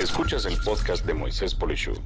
Escuchas el podcast de Moisés Polishuk.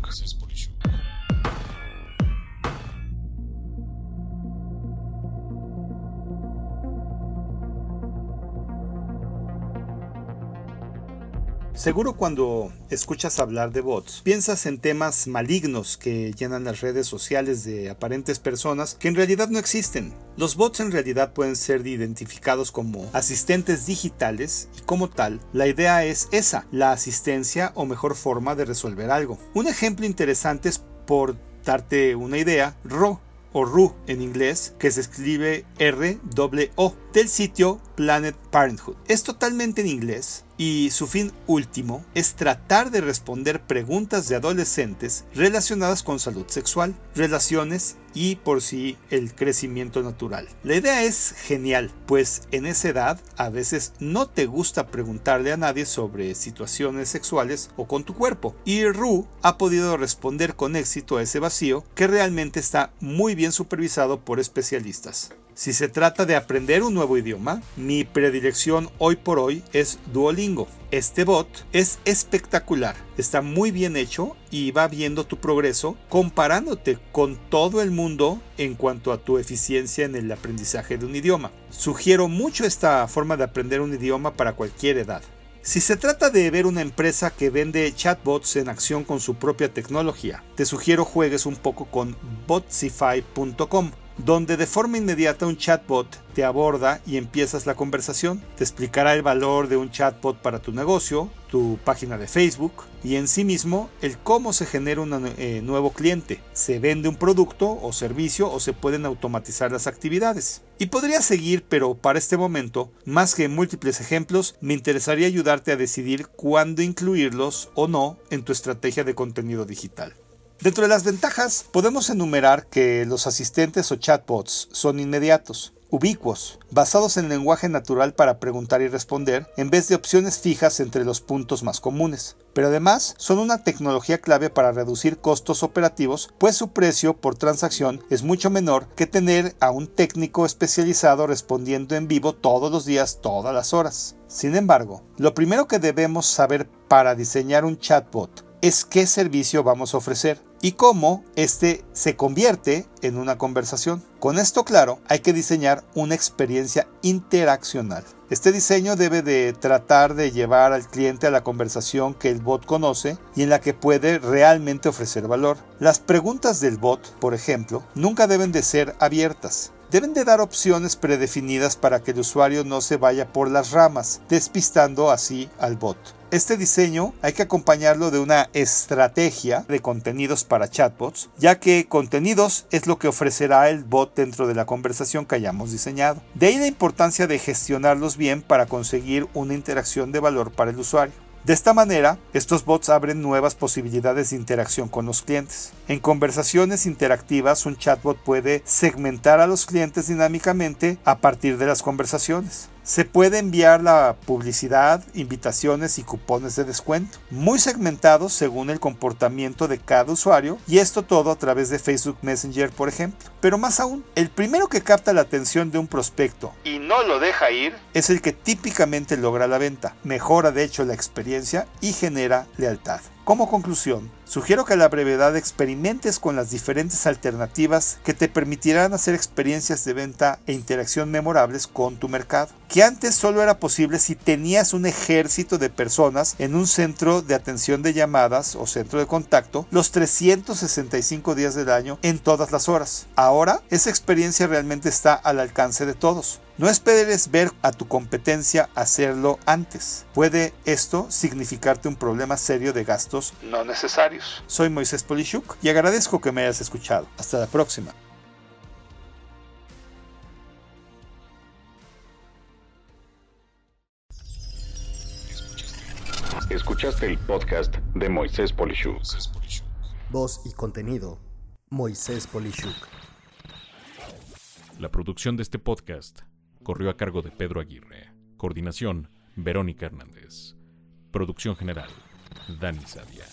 Seguro cuando escuchas hablar de bots, piensas en temas malignos que llenan las redes sociales de aparentes personas que en realidad no existen. Los bots en realidad pueden ser identificados como asistentes digitales y como tal, la idea es esa, la asistencia o mejor forma de resolver algo. Un ejemplo interesante es por darte una idea, Ro o RU en inglés, que se escribe R-O, del sitio Planet Parenthood. Es totalmente en inglés y su fin último es tratar de responder preguntas de adolescentes relacionadas con salud sexual, relaciones y por sí el crecimiento natural. La idea es genial, pues en esa edad a veces no te gusta preguntarle a nadie sobre situaciones sexuales o con tu cuerpo, y Ru ha podido responder con éxito a ese vacío que realmente está muy bien supervisado por especialistas. Si se trata de aprender un nuevo idioma, mi predilección hoy por hoy es Duolingo. Este bot es espectacular, está muy bien hecho y va viendo tu progreso comparándote con todo el mundo en cuanto a tu eficiencia en el aprendizaje de un idioma. Sugiero mucho esta forma de aprender un idioma para cualquier edad. Si se trata de ver una empresa que vende chatbots en acción con su propia tecnología, te sugiero juegues un poco con botsify.com donde de forma inmediata un chatbot te aborda y empiezas la conversación. Te explicará el valor de un chatbot para tu negocio, tu página de Facebook y en sí mismo el cómo se genera un eh, nuevo cliente. Se vende un producto o servicio o se pueden automatizar las actividades. Y podría seguir, pero para este momento, más que múltiples ejemplos, me interesaría ayudarte a decidir cuándo incluirlos o no en tu estrategia de contenido digital. Dentro de las ventajas podemos enumerar que los asistentes o chatbots son inmediatos, ubicuos, basados en lenguaje natural para preguntar y responder, en vez de opciones fijas entre los puntos más comunes. Pero además son una tecnología clave para reducir costos operativos, pues su precio por transacción es mucho menor que tener a un técnico especializado respondiendo en vivo todos los días, todas las horas. Sin embargo, lo primero que debemos saber para diseñar un chatbot es qué servicio vamos a ofrecer y cómo este se convierte en una conversación. Con esto claro, hay que diseñar una experiencia interaccional. Este diseño debe de tratar de llevar al cliente a la conversación que el bot conoce y en la que puede realmente ofrecer valor. Las preguntas del bot, por ejemplo, nunca deben de ser abiertas deben de dar opciones predefinidas para que el usuario no se vaya por las ramas, despistando así al bot. Este diseño hay que acompañarlo de una estrategia de contenidos para chatbots, ya que contenidos es lo que ofrecerá el bot dentro de la conversación que hayamos diseñado. De ahí la importancia de gestionarlos bien para conseguir una interacción de valor para el usuario. De esta manera, estos bots abren nuevas posibilidades de interacción con los clientes. En conversaciones interactivas, un chatbot puede segmentar a los clientes dinámicamente a partir de las conversaciones. Se puede enviar la publicidad, invitaciones y cupones de descuento, muy segmentados según el comportamiento de cada usuario, y esto todo a través de Facebook Messenger, por ejemplo. Pero más aún, el primero que capta la atención de un prospecto y no lo deja ir es el que típicamente logra la venta, mejora de hecho la experiencia y genera lealtad. Como conclusión, sugiero que la brevedad experimentes con las diferentes alternativas que te permitirán hacer experiencias de venta e interacción memorables con tu mercado, que antes solo era posible si tenías un ejército de personas en un centro de atención de llamadas o centro de contacto los 365 días del año en todas las horas. Ahora, esa experiencia realmente está al alcance de todos. No esperes ver a tu competencia hacerlo antes. Puede esto significarte un problema serio de gastos no necesarios. Soy Moisés Polishuk y agradezco que me hayas escuchado. Hasta la próxima. Escuchaste el podcast de Moisés Polishuk. Voz y contenido. Moisés Polishuk. La producción de este podcast corrió a cargo de Pedro Aguirre. Coordinación, Verónica Hernández. Producción general, Dani Sadia.